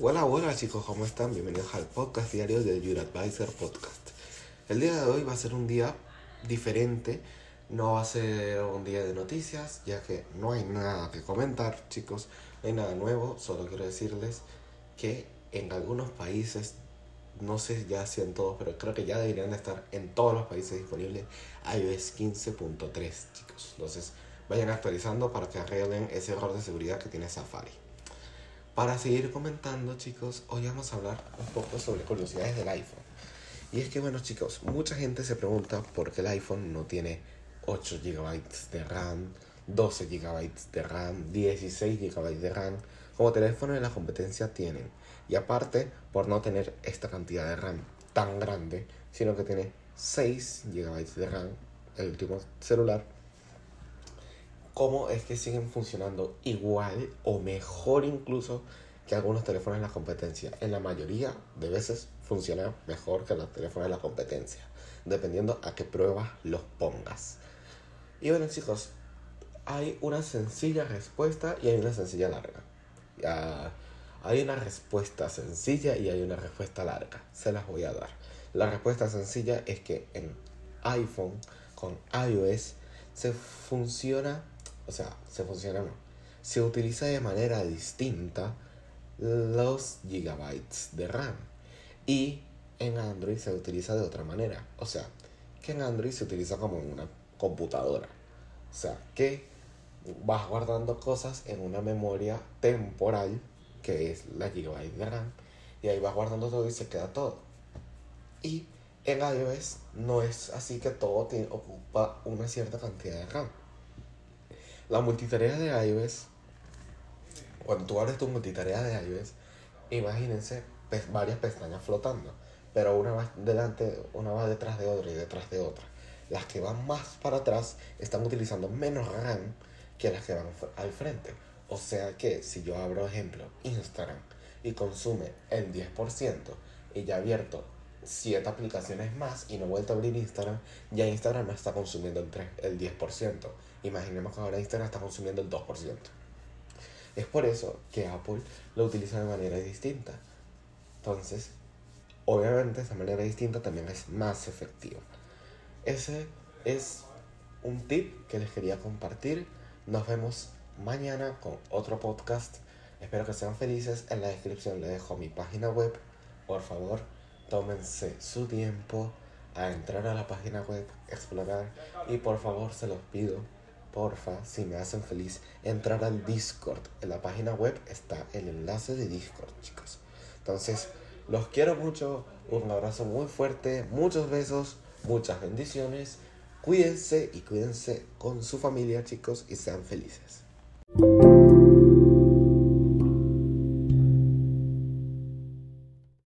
Hola, hola chicos, ¿cómo están? Bienvenidos al podcast diario del Your Advisor Podcast. El día de hoy va a ser un día diferente, no va a ser un día de noticias, ya que no hay nada que comentar, chicos, no hay nada nuevo, solo quiero decirles que en algunos países, no sé ya si en todos, pero creo que ya deberían estar en todos los países disponibles iOS 15.3, chicos. Entonces, vayan actualizando para que arreglen ese error de seguridad que tiene Safari. Para seguir comentando, chicos, hoy vamos a hablar un poco sobre curiosidades del iPhone. Y es que, bueno, chicos, mucha gente se pregunta por qué el iPhone no tiene 8 GB de RAM, 12 GB de RAM, 16 GB de RAM, como teléfonos de la competencia tienen. Y aparte, por no tener esta cantidad de RAM tan grande, sino que tiene 6 GB de RAM, el último celular, cómo es que siguen funcionando igual o mejor incluso que algunos teléfonos de la competencia. En la mayoría de veces funciona mejor que los teléfonos de la competencia, dependiendo a qué pruebas los pongas. Y bueno chicos, hay una sencilla respuesta y hay una sencilla larga. Hay una respuesta sencilla y hay una respuesta larga. Se las voy a dar. La respuesta sencilla es que en iPhone con iOS se funciona o sea, se funciona no. Se utiliza de manera distinta los gigabytes de RAM. Y en Android se utiliza de otra manera. O sea, que en Android se utiliza como en una computadora. O sea, que vas guardando cosas en una memoria temporal, que es la gigabyte de RAM. Y ahí vas guardando todo y se queda todo. Y en iOS no es así que todo tiene, ocupa una cierta cantidad de RAM. La multitarea de iOS, cuando tú abres tu multitarea de iOS, imagínense varias pestañas flotando, pero una va delante, una va detrás de otra y detrás de otra. Las que van más para atrás están utilizando menos RAM que las que van al frente. O sea que si yo abro, ejemplo, Instagram y consume el 10% y ya abierto 7 aplicaciones más y no he vuelto a abrir Instagram, ya Instagram no está consumiendo el, 3, el 10%. Imaginemos que ahora Instagram está consumiendo el 2%. Es por eso que Apple lo utiliza de manera distinta. Entonces, obviamente esa manera distinta también es más efectiva. Ese es un tip que les quería compartir. Nos vemos mañana con otro podcast. Espero que sean felices. En la descripción les dejo mi página web. Por favor, tómense su tiempo a entrar a la página web, explorar y por favor se los pido, porfa, si me hacen feliz, entrar al Discord. En la página web está el enlace de Discord, chicos. Entonces, los quiero mucho, un abrazo muy fuerte, muchos besos, muchas bendiciones. Cuídense y cuídense con su familia, chicos, y sean felices.